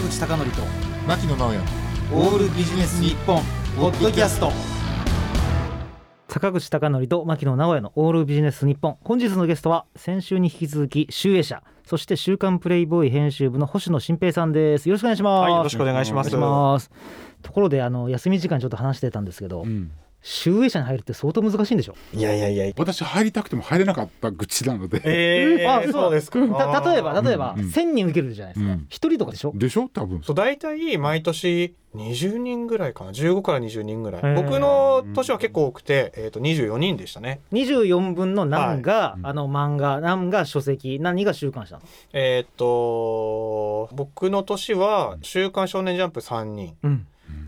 坂口孝則と牧野直哉。オールビジネス日本ポッドキャスト。坂口孝則と牧野直哉のオールビジネス日本。本日のゲストは先週に引き続き集英社そして週刊プレイボーイ編集部の星野新平さんです。よろしくお願いします、はい、よろしくお願いします。ところであの休み時間にちょっと話してたんですけど、うん集英社に入るって相当難しいんでしょ？いやいやいや。私入りたくても入れなかった口なので、え あー、そうですか。た例えば例えば、うん。うん。1000人受けるじゃないですか。うん。一、人とかでしょ？でしょ？多分。そう大体毎年20人ぐらいかな？15から20人ぐらい。僕の年は結構多くて、えー、と24人でしたね。24分の何が、い。あの漫画何が書籍何が週刊誌なの？えっ、と僕の年は「週刊少年ジャンプ」3人、うん。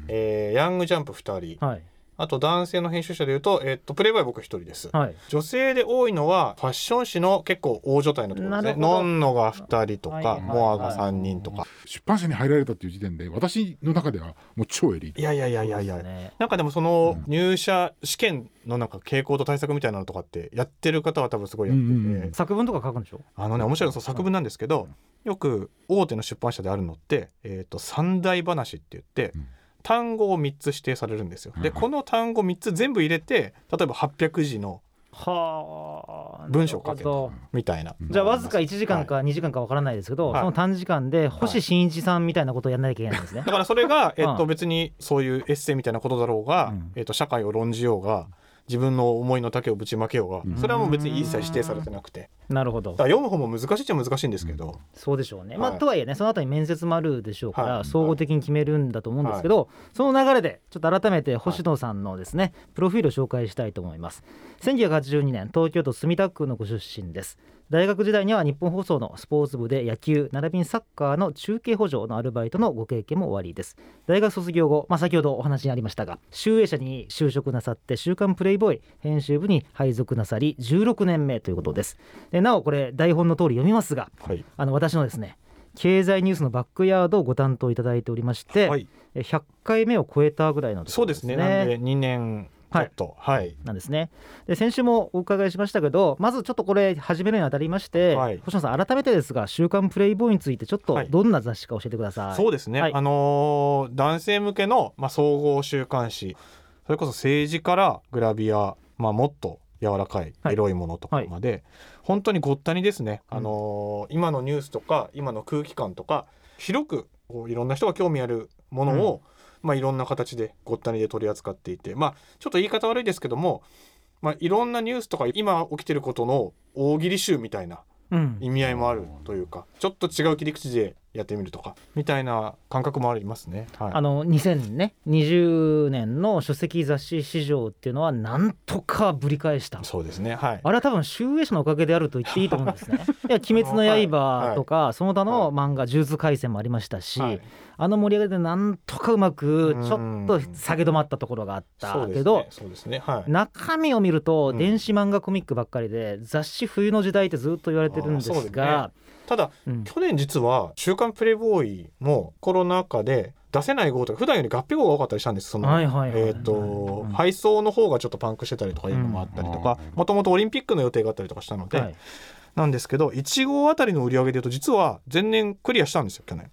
えーヤングジャンプ2人。はいあと男性の編集者でいうと,、えー、とプレイボーイ僕1人です。はい。女性で多いのはファッション誌の結構大所帯のところですね。なるほど。ノンノが2人とか、はいはいモアが3人とか、出版社に入られたっていう時点で私の中ではもう超エリート。いやいやいやいやいや、ね。なんかでもその入社試験のなんか傾向と対策みたいなのとかってやってる方は多分すごいやってて、うんうんうん作文とか書くんでしょ？あのね面白いのそう作文なんですけど、よく大手の出版社であるのって、えー、と三大話って言って、うん単語を3つ指定されるんですよ。でうん。この単語3つ全部入れて例えば800字のはあ。文章を書けなるほど。みたいな。じゃあわずか1時間か2時間かわからないですけど、はい。その短時間で星新一さんみたいなことをやらなきゃいけないんですね。だ。からそれが、えっとうん別にそういうエッセイみたいなことだろうが、うん。えっと社会を論じようが自分の思いの丈をぶちまけようが、うん。それはもう別に一切指定されてなくて。なるほど。だから読む方も難しいっちゃ難しいんですけど、そうでしょうね。まあはいとはいえねその後に面接もあるでしょうから、はい。総合的に決めるんだと思うんですけど、その流れでちょっと改めて星野さんのですね、プロフィールを紹介したいと思います。1982年東京都墨田区のご出身です。大学時代には日本放送のスポーツ部で野球並びにサッカーの中継補助のアルバイトのご経験もおありです。大学卒業後、まあ、先ほどお話にありましたが集英社に就職なさって「週刊プレイボーイ」編集部に配属なさり16年目ということです。でなおこれ台本の通り読みますがはい。あの私のですね経済ニュースのバックヤードをご担当いただいておりまして、はい、え100回目を超えたぐらいのところそうですね。なんで2年ちょっと。はい、なんですね。で先週もお伺いしましたけどまずちょっとこれ始めるにあたりまして、はい。星野さん改めてですが「週刊プレイボーイ」についてちょっとはい。どんな雑誌か教えてください。そうですね、はい。あのー男性向けの、まあ、総合週刊誌それこそ政治からグラビア、まあ、もっと柔らかいはい。エロいものとかまで、本当にごったにですね、うん。あのー今のニュースとか今の空気感とか広くこういろんな人が興味あるものを、まあ、いろんな形でごったにで取り扱っていてまあちょっと言い方悪いですけども、まあ、いろんなニュースとか今起きてることの大喜利集みたいなうん。意味合いもあるというかちょっと違う切り口でやってみるとかみたいな感覚もありますね。はい、あの2020年の書籍雑誌市場っていうのはなんとかぶり返したそうですね。はい。あれは多分集英社のおかげであると言っていいと思うんですね。いや「鬼滅の刃」とか、その他の漫画「呪術廻戦」もありましたし、はいあの盛り上がりでなんとかうまくちょっと下げ止まったところがあったけど、ね。はい。中身を見るとうん電子漫画コミックばっかりで、雑誌冬の時代ってずっと言われてるんですが、ただうん。去年実は週刊プレイボーイもコロナ禍で出せない号とか普段より合併号が多かったりしたんです。そのはいはいはいえっ、と、うん。配送の方がちょっとパンクしてたりとかいうのもあったりとか、もともとオリンピックの予定があったりとかしたので、はい。なんですけど1号あたりの売り上げでいうと実は前年クリアしたんですよ去年。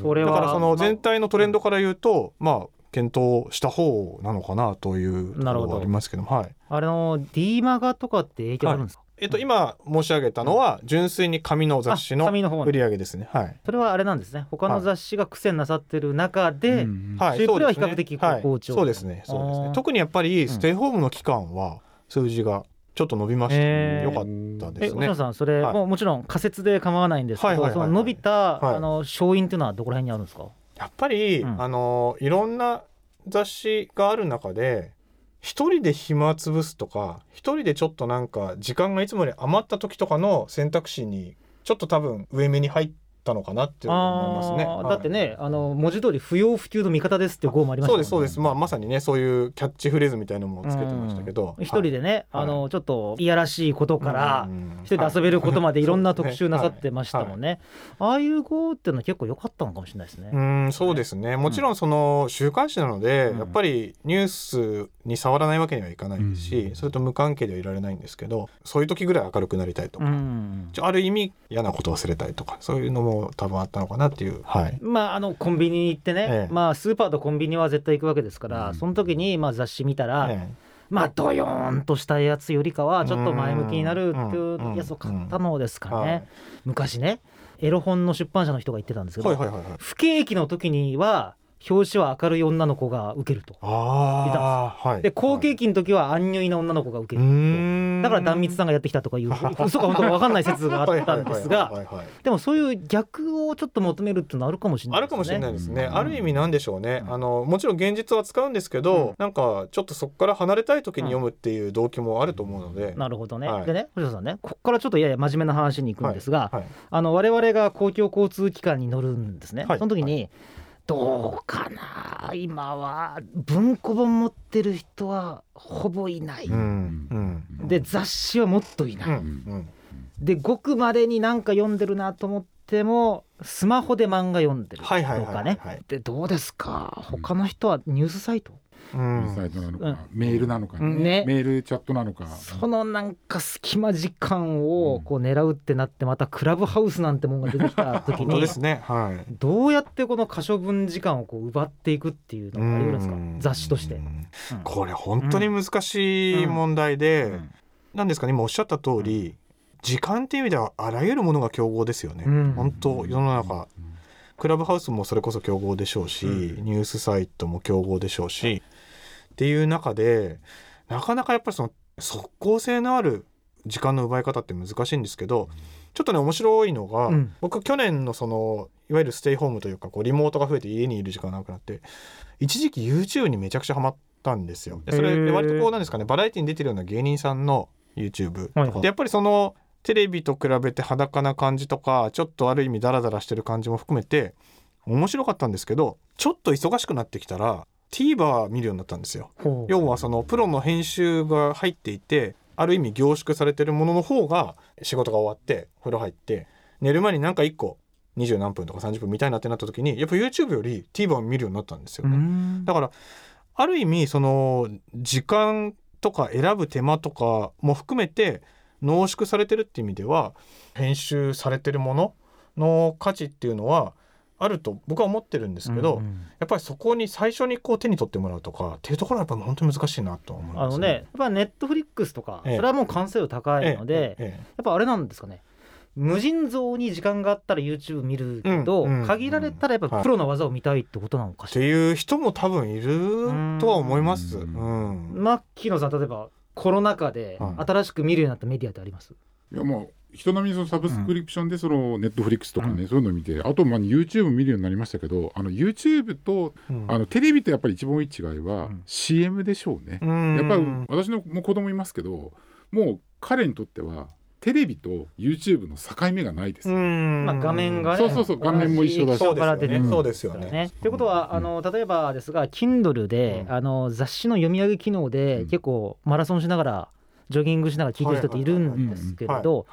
それは。だからその全体のトレンドから言うと、まあ検討した方なのかなというとこなるほどろはありますけどもはい。あれの D マガとかって影響あるんですか、えっと今申し上げたのは純粋に紙の雑誌の売り上げですね。はい。それはあれなんですね。他の雑誌が苦戦なさってる中で、うんはい。シュープレはそうですね。比較的はい。好調。そうですね。そうですね。特にやっぱりステイホームの期間は数字がちょっと伸びまして、へー。よかったですね。え星野。さんそれ、はい。もうもちろん仮説で構わないんですけど、はいはいはいはい。その伸びた、はい。あの勝因っていうのはどこら辺にあるんですか？やっぱり、うん。あのいろんな雑誌がある中で一人で暇つぶすとか一人でちょっとなんか時間がいつもより余った時とかの選択肢にちょっと多分上目に入ってたのかなって思いますね。はい。だってねあの文字通り不要不急の味方ですっていう号もありましたね。そうですそうです、まあ、まさにねそういうキャッチフレーズみたいなのもつけてましたけど。一人でね、はい。あのちょっといやらしいことから、一人で遊べることまでいろんな特集なさってましたもんね。ああいう号っていうのは結構良かったのかもしれないですね。うんそうですね。もちろんその週刊誌なので、うん。やっぱりニュースに触らないわけにはいかないですし、うん。それと無関係ではいられないんですけどそういう時ぐらい明るくなりたいとか、ある意味嫌なことを忘れたいとかそういうのもも多分あったのかなっていう。はい。まああのコンビニに行ってね、ええ。まあスーパーとコンビニは絶対行くわけですから、うん。その時にまあ雑誌見たら、えまあドヨーンとしたやつよりかはちょっと前向きになるってうんいうやつを買ったのですかね、はい。昔ねエロ本の出版社の人が言ってたんですけど、はいはいはいはい。不景気の時には表紙は明るい女の子が受けると。ああはい。で好景気の時はアンニュイな女の子が受けうるだから断蜜さんがやってきたとかいう 嘘か本当か分かんない説があったんですがはいはいはいはいはい。でもそういう逆をちょっと求めるっていうのはあるかもしれないあるかもしれないですね。うん。ある意味なんでしょうね。うん。あのもちろん現実は使うんですけど、うん。なんかちょっとそこから離れたい時に読むっていう動機もあると思うので。なるほどね、はい。でね星野さんねここからちょっとやや真面目な話に行くんですが、はい。あの我々が公共交通機関に乗るんですね、はい。その時に、どうかな。今は文庫本持ってる人はほぼいない、うん。うん。で雑誌はもっといない、うん。うん。でごくまれになんか読んでるなと思ってもスマホで漫画読んでるとはいはいはいはいかねでどうですか？他の人はニュースサイト、うん。サイトなのか、うん。メールなのか、うんね。メールチャットなのか、そのなんか隙間時間をうんこう狙うってなってまたクラブハウスなんてもんが出てきた時に本当ですね。はい。どうやってこの可処分時間をこう奪っていくっていうのがあり得るんですか？うん。雑誌として。う。ん。うん。これ本当に難しい問題で、うん。なんですかね今おっしゃった通り、時間っていう意味ではあらゆるものが競合ですよね。うん。本当世の中。クラブハウスもそれこそ競合でしょうし、うん。ニュースサイトも競合でしょうしっていう中でなかなかやっぱりその即効性のある時間の奪い方って難しいんですけどちょっとね面白いのが、うん。僕去年のそのいわゆるステイホームというかこうリモートが増えて家にいる時間がなくなって一時期 YouTube にめちゃくちゃハマったんですよ。でそれ割とこうなんですかねバラエティに出てるような芸人さんの YouTube、でやっぱりそのテレビと比べて裸な感じとかちょっとある意味ダラダラしてる感じも含めて面白かったんですけどちょっと忙しくなってきたら TVer 見るようになったんですよ。要はそのプロの編集が入っていてある意味凝縮されてるものの方が仕事が終わって風呂入って寝る前になんか1個20何分とか30分見たいなってなった時にやっぱ YouTube より TVer を見るようになったんですようね。んだからある意味その時間とか選ぶ手間とかも含めて濃縮されてるっていう意味では編集されてるものの価値っていうのはあると僕は思ってるんですけど、うんうん。やっぱりそこに最初にこう手に取ってもらうとかっていうところはやっぱ本当に難しいなと思います、あのねやっぱネットフリックスとかそえ。えれはもう完成度高いのでやえええっぱあれなんですかね。無尽蔵に時間があったら YouTube 見るけどうんうん限られたらやっぱプロの技を見たいってことなのかえってしらいう人も多分いるとは思います。ううん。んマッキーノさん例えばコロナ禍ではい。新しく見るようになったメディアってあります？いやもう人並みのサブスクリプションでそのネットフリックスとかね、そういうのを見てあとまあ YouTube 見るようになりましたけどあの YouTube とうん。あのテレビとやっぱり一番多い違いはうん。CM でしょうね。うん。やっぱり私のもう子供いますけどもう彼にとってはテレビと YouTube の境目がないです。うん。まあ、画面がねそうそうそう画面も一緒だし。そうですよね。ということは、あの例えばですが Kindle で、うん。あの雑誌の読み上げ機能で、うん。結構マラソンしながらジョギングしながら聞いてる人っているんですけれど、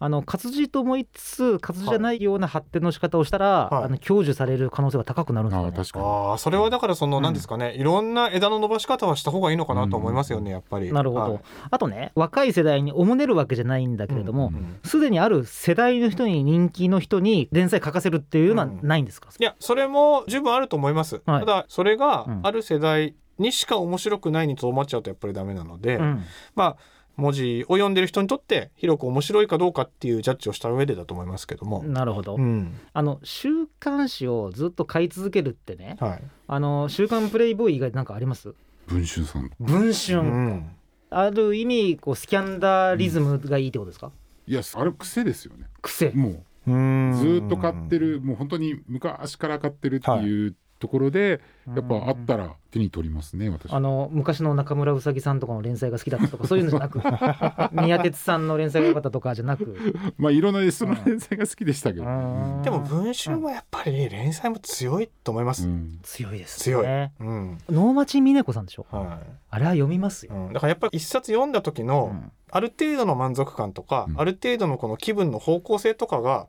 あの活字と思いつつ活字じゃないような発展の仕方をしたら、はいあの享受される可能性が高くなるんですかね。ああ確かに。ああそれはだからそのうん。何ですかね、いろんな枝の伸ばし方はした方がいいのかなと思いますよね、やっぱり。なるほど、はいあとね若い世代におもねるわけじゃないんだけれどもうんうん。すで、にある世代の人に人気の人に連載書かせるっていうのはうん。ないんですか、いやそれも十分あると思います。はい。ただそれがうん。ある世代にしか面白くないにとどまっちゃうとやっぱりダメなので、うん。まあ文字を読んでる人にとって広く面白いかどうかっていうジャッジをした上でだと思いますけども。なるほど、うん。あの週刊誌をずっと買い続けるってね。はい。あの週刊プレイボーイ以外で何かあります？文春さん。文春、うん。ある意味こうスキャンダリズムがいいってことですか、いやあれ癖ですよね。癖。もう。うん。ずーっと買ってるもう本当に昔から買ってるっていうところで、やっぱあったら手に取りますね私。あの昔の中村うさぎさんとかの連載が好きだったとかそういうのじゃなく 宮鉄さんの連載が良かったとかじゃなく。まあいろんなその連載が好きでしたけど。うん。でも文春はやっぱり連載も強いと思います。うん。強いです強い。ねうん。能町みね子さんでしょ？はあれは読みますい。よ、うん。だからやっぱり一冊読んだ時の、うん。ある程度の満足感とか、うん。ある程度のこの気分の方向性とかが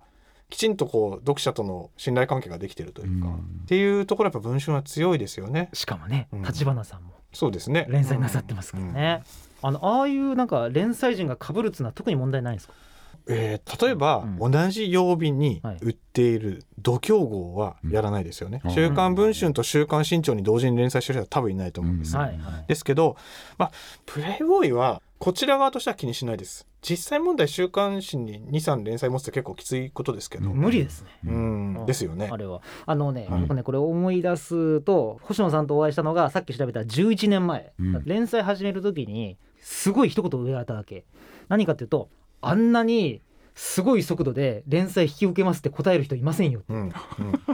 きちんとこう読者との信頼関係ができてるというか、うん。っていうところやっぱ文春は強いですよね。しかもねうん。立花さんも。そうですね。連載なさってますからね、あのああいうなんか連載陣が被るっつうのは特に問題ないんですか？えー例えば、うん。同じ曜日にはい売っている度胸号はやらないですよね、うん。週刊文春と週刊新潮に同時に連載してる人は多分いないと思うんです、うん。はいはい。ですけど、まあ、プレイボーイはこちら側としては気にしないです。実際問題週刊誌に23連載持つって結構きついことですけど、うん。無理ですね。うん。うん。ですよね。あれは。あのね、はい。僕ねこれ思い出すと星野さんとお会いしたのがさっき調べたら11年前、うん。連載始める時にすごい一言言われたわけ。何かっていうとあんなにすごい速度で連載引き受けますって答える人いませんようんうん、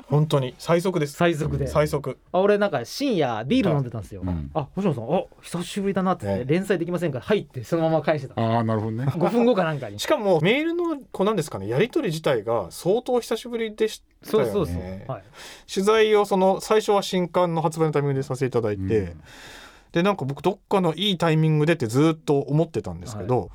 本当に。最速です。最速で。最速。あ俺なんか深夜ビール飲んでたんですよ、うん。あ星野さんあ久しぶりだなって。言って、ええ連載できませんから入ってそのまま返してた。ああなるほどね。5分後かなんかに。しかもメールのこうなんですかねやり取り自体が相当久しぶりでしたよね。そうそうそう、はい、取材をその最初は新刊の発売のタイミングでさせていただいて、うん。でなんか僕どっかのいいタイミングでってずっと思ってたんですけど、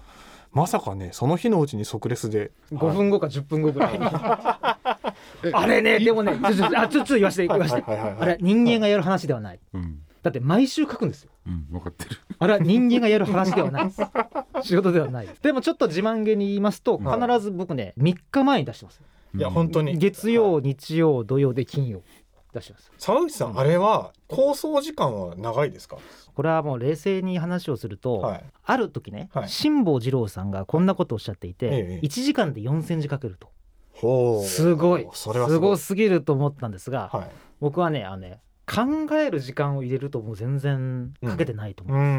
まさかねその日のうちに即レスで。5分後か10分後ぐらいに。えあれねでもねちょちょあちょちょっと言わせて言わせて。あれ人間がやる話ではない。うん。だって毎週書くんですよ。うん分かってる。あれは人間がやる話ではない。仕事ではない。でもちょっと自慢げに言いますと必はい。ず僕ね3日前に出してます。いや本当に。月曜日曜土曜で金曜出してます。沢口さん、あれは構想時間は長いですか？これはもう冷静に話をすると、はい。ある時ね、はい。辛坊治郎さんがこんなことをおっしゃっていて、ええ1時間で4センチかけると。すごい。それはすごい。すごすぎると思ったんですが、はい。僕はねあのね考える時間を入れるともう全然かけてないと思う、うんうんう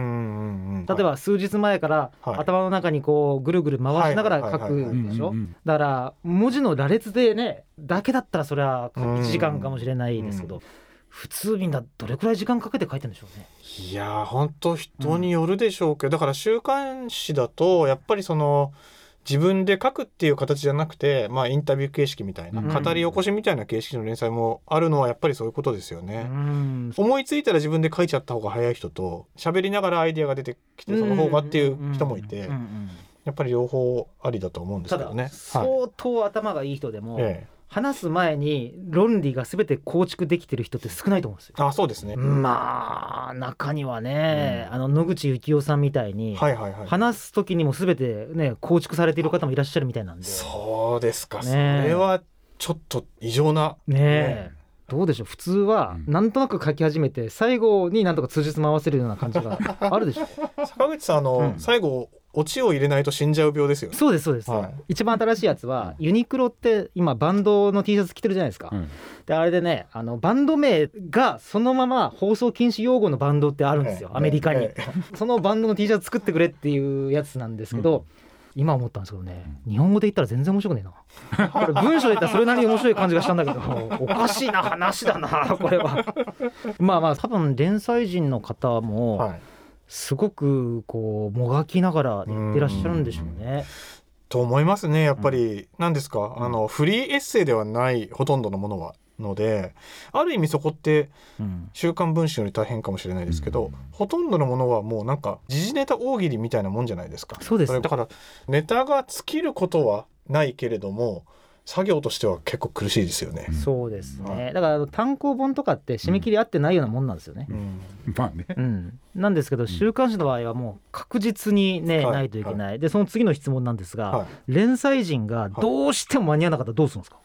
んうん。例えば数日前からはい。頭の中にこうぐるぐる回しながら書くでしょ？うんうんだから文字の羅列でねだけだったらそれは1時間かもしれないですけど、うん。普通みんなどれくらい時間かけて書いてるんでしょうね。いやー本当人によるでしょうけど、だから週刊誌だとやっぱりその自分で書くっていう形じゃなくて、まあ、インタビュー形式みたいな、うん。語り起こしみたいな形式の連載もあるのはやっぱりそういうことですようね。ん。思いついたら自分で書いちゃった方が早い人と喋りながらアイデアが出てきてその方がっていう人もいてやっぱり両方ありだと思うんですけどね。はい相当頭がいい人でも、え話す前に論理が全て構築できてる人って少ないと思うんですよ。え、あそうですね。まあ中にはね、あの野口幸雄さんみたいに、はいはいはい。話す時にも全てね構築されている方もいらっしゃるみたいなんで。そうですか、ね。それはちょっと異常な。ねえ。どうでしょう。普通はうん。なんとなく書き始めて最後になんとか通じつ回せるような感じがあるでしょ 坂口さんあの、うん。最後オチを入れないと死んじゃう病ですよね。そうですそうです、はい。一番新しいやつはユニクロって今バンドの T シャツ着てるじゃないですか、はいであれでねあのバンド名がそのまま放送禁止用語のバンドってあるんですよ、ええアメリカに、ええ そのバンドの T シャツ作ってくれっていうやつなんですけど、今思ったんですけどね日本語で言ったら全然面白くねえな。これ文章で言ったらそれなりに面白い感じがしたんだけどおかしいな話だなこれは。まあまあ多分連載人の方もはい。すごくこうもがきながら言ってらっしゃるんでしょうね。と思いますねやっぱり、何ですか？あのフリーエッセイではないほとんどのものはのである意味そこってうん「週刊文春」より大変かもしれないですけど、うん。ほとんどのものはもうなんか時事ネタ大喜利みたいなもんじゃないですか？そうです。れだからネタが尽きることはないけれども作業としては結構苦しいですよね。そうですはねだから単行本とかって締め切り合ってないようなもんなんですよね。うん。まあね。うん、なんですけど週刊誌の場合はもう確実にね、はいないといけない、でその次の質問なんですが、はい。連載陣がどうしても間に合わなかったらどうするんですか、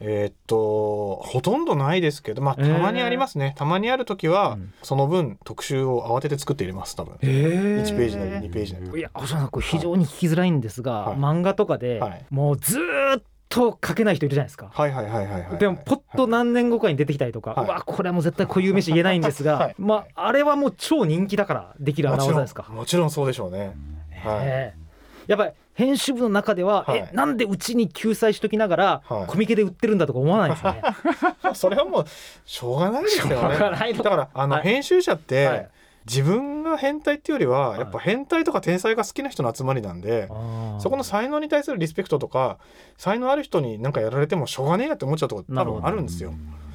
えーっとほとんどないですけどまあえー。たまにありますね、たまにある時は、うん。その分特集を慌てて作って入れます多分、え1ページなり2ページなり。いや星野さんこれ非常に聞きづらいんですが、はい。漫画とかで、はい。もうずーっと書けない人いるじゃないですか。はいはいはいはいはいでもポッと何年後かに出てきたりとか、はい。うわこれはもう絶対固有名詞言えないんですが、はい。まああれはもう超人気だからできる穴もちろん技ですか。もちろんそうでしょうね、はい。ええ。やっぱり編集部の中では、はい。えなんでうちに救済しときながら、はい。コミケで売ってるんだとか思わないですよね。それはもうしょうがないですよね。しょうがないのだからあの、はい。編集者って、はい自分が変態っていうよりは、い。やっぱ変態とか天才が好きな人の集まりなんで、そこの才能に対するリスペクトとか才能ある人に何かやられてもしょうがねえなって思っちゃうとこ多分あるんですよ。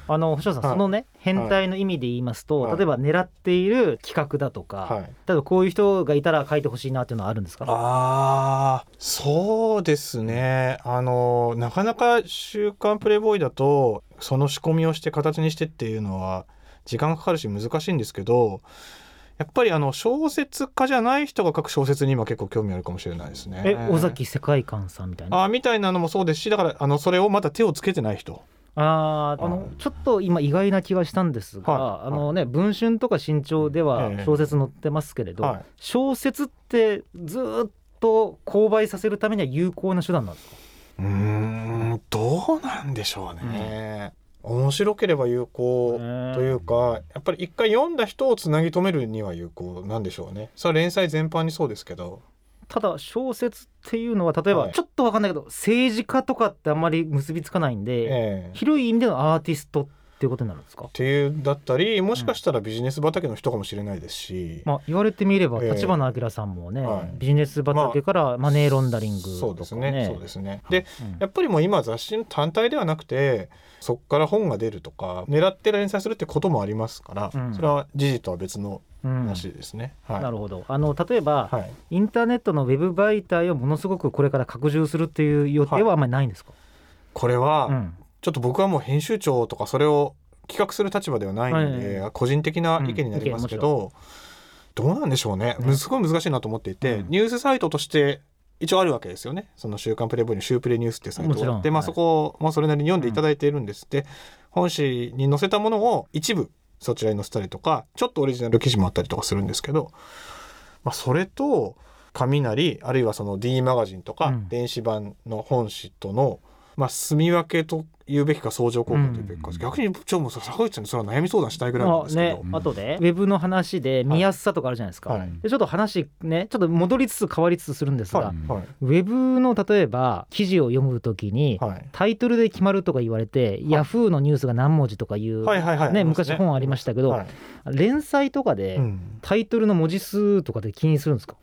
あの星野さん、はい。そのね変態の意味で言いますと、はい。例えば狙っている企画だとか、はい、例えばこういう人がいたら書いてほしいなっていうのはあるんですか？あーそうですね。あのなかなか「週刊プレイボーイ」だとその仕込みをして形にしてっていうのは時間かかるし難しいんですけどやっぱりあの小説家じゃない人が書く小説に今結構興味あるかもしれないですね。え尾崎世界観さんみたいな？あみたいなのもそうですしだからあのそれをまだ手をつけてない人。あーあのちょっと今意外な気がしたんですが、はい。あのね文春とか新潮ではええ。小説載ってますけれど、はい。小説ってずーっと購買させるためには有効な手段なんですか？うーんどうなんでしょうね、面白ければ有効というかやっぱり一回読んだ人をつなぎ止めるには有効なんでしょうね。それは連載全般にそうですけど。ただ小説っていうのは例えばはい。ちょっと分かんないけど、政治家とかってあんまり結びつかないんで、ええ。広い意味でのアーティストっていうことになるんですか？っていうだったりもしかしたらビジネス畑の人かもしれないですし、まあ、言われてみればええ。立花明さんもね、はい。ビジネス畑からマネーロンダリングとか、ね。そうですね。そうですね。でうん。やっぱりもう今雑誌の単体ではなくてそこから本が出るとか狙って連載するってこともありますから、うん。それは事実とは別のうん。話ですね、はい。なるほど。あの例えば、はい、インターネットのウェブ媒体をものすごくこれから拡充するっていう予定はあんまりないんですか、これは、うんちょっと僕はもう編集長とかそれを企画する立場ではないので、はい。個人的な意見になりますけど、どうなんでしょうね、ね。すごい難しいなと思っていて、うん。ニュースサイトとして一応あるわけですよね。その「週刊プレイボーイ」の「週プレニュース」っていうサイトもちろん。がで、まあ、はい。そこもそれなりに読んでいただいているんです、で本誌に載せたものを一部そちらに載せたりとかちょっとオリジナル記事もあったりとかするんですけど、まあ、それと紙なりあるいはその D マガジンとかうん。電子版の本誌との、まあ、住み分けと言うべきか相乗効果と言うべきか、うん。逆にちょもう坂口さんにそれは悩み相談したいぐらいなんまあですけど、ね、後で。ウェブの話で見やすさとかあるじゃないですか、はい。でちょっと話ねちょっと戻りつつ変わりつつするんですが、はい。はい。ウェブの例えば記事を読むときに、はい。タイトルで決まるとか言われて、ヤフーのニュースが何文字とかいう、はい。はい。はい。ね、昔本ありましたけど、はい。連載とかでうん。タイトルの文字数とかで気にするんですか、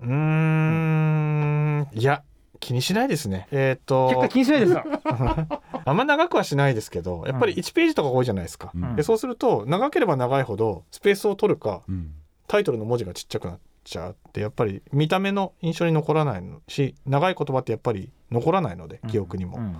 うーん。いや気にしないですね。えっ、と。結果気にしないですか？あんま長くはしないですけどやっぱり1ページとか多いじゃないですか、うん。でそうすると長ければ長いほどスペースを取るかうん。タイトルの文字がちっちゃくなっちゃうってやっぱり見た目の印象に残らないのし長い言葉ってやっぱり残らないので記憶にも、うん。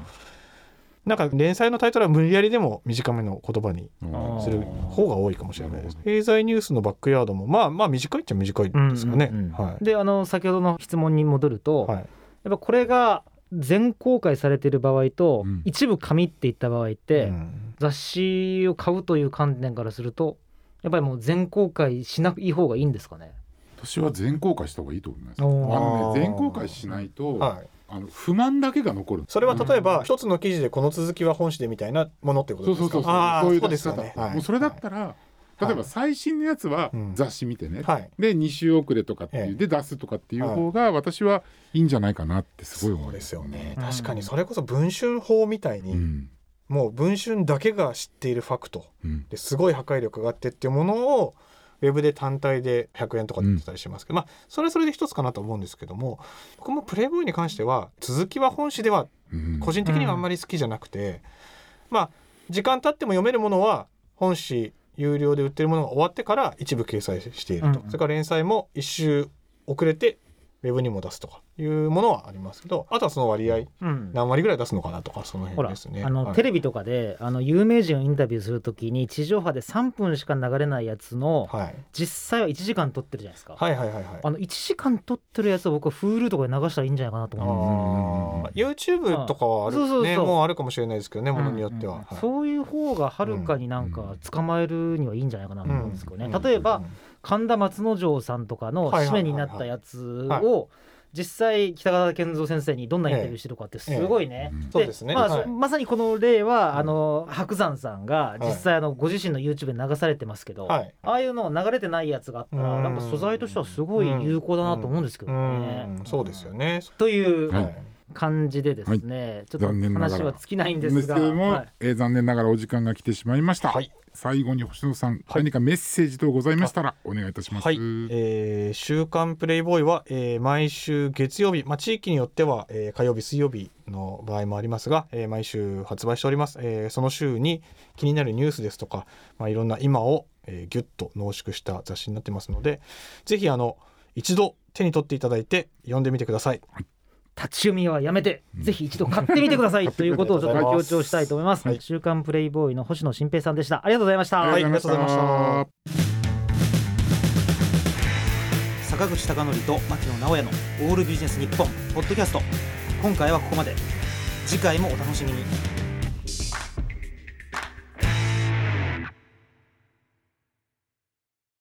なんか連載のタイトルは無理やりでも短めの言葉にあする方が多いかもしれないです経済ニュースのバックヤードもまあまあ短いっちゃ短いですかね、うんうんうん。はい。であの先ほどの質問に戻ると、はい。やっぱこれが全公開されている場合と、うん。一部紙っていった場合って、うん。雑誌を買うという観点からするとやっぱりもう全公開しない方がいいんですかね？私は全公開した方がいいと思います。あのね全公開しないと、はい。あの不満だけが残る。それは例えば一つの記事でこの続きは本誌でみたいなものってことですか？そうそうそうそう。そうですよね、はい。もうそれだったら、例えば最新のやつはうん。雑誌見てね、はい。で2週遅れとかっていう、ええ。で出すとかっていう方が私はいいんじゃないかなってすごい思そうですよね。うん。確かに。それこそ文春法みたいに、うん。もう文春だけが知っているファクト。うん。ですごい破壊力があってっていうものをウェブで単体で100円とかで売ってたりしますけど、まあそれはそれで一つかなと思うんですけども僕もプレイボーイに関しては続きは本誌ではうん。個人的にはあんまり好きじゃなくて、まあ時間経っても読めるものは本誌有料で売ってるものが終わってから一部掲載していると、うんそれから連載も一周遅れてウェブにも出すとかいうものはありますけどあとはその割合うん。何割ぐらい出すのかなとかその辺ですね。あの、はい。テレビとかであの有名人をインタビューするときに地上波で3分しか流れないやつの、はい、実際は1時間撮ってるじゃないですか、はいはいはいはい。あの1時間撮ってるやつを僕は Hulu とかで流したらいいんじゃないかなと思うんですあー。YouTube とかはあるそうそうそうねもうあるかもしれないですけどねものによっては、うんうんはい。そういう方がはるかになんか捕まえるにはいいんじゃないかなと思うんですけどね、うん。例えば、うん。神田松之丞さんとかのはいはいはいはい。締めになったやつはい。を実際北川健三先生にどんなインタビューしてるかってすごいね。うん。そうですね。まあはい。そまさにこの例は、うん。あの白山さんが実際あのご自身の YouTube で流されてますけど、はい。ああいうの流れてないやつがあったら、うん。なんか素材としてはすごい有効だなと思うんですけどね。うん。そうですよね。というはい感じでですね、ちょっと話は尽きないんでですすが。けども、はい。えー残念ながらお時間が来てしまいました、はい。最後に星野さん、はい。何かメッセージ等ございましたらお願いいたします、はい、えー週刊プレイボーイは、えー毎週月曜日、まあ、地域によっては、えー火曜日水曜日の場合もありますが、えー毎週発売しております、えーその週に気になるニュースですとか、まあ、いろんな今を、えーギュッと濃縮した雑誌になってますのでぜひあの一度手に取っていただいて読んでみてください立ち読みはやめて、ぜひ一度買ってみてください。ということをちょっと強調したいと思います。はい。週刊プレイボーイの星野新平さんでした。ありがとうございました。はい。ありがとうございました。た坂口孝則と牧野直哉の「オールビジネス日本ポッドキャスト。今回はここまで。次回もお楽しみに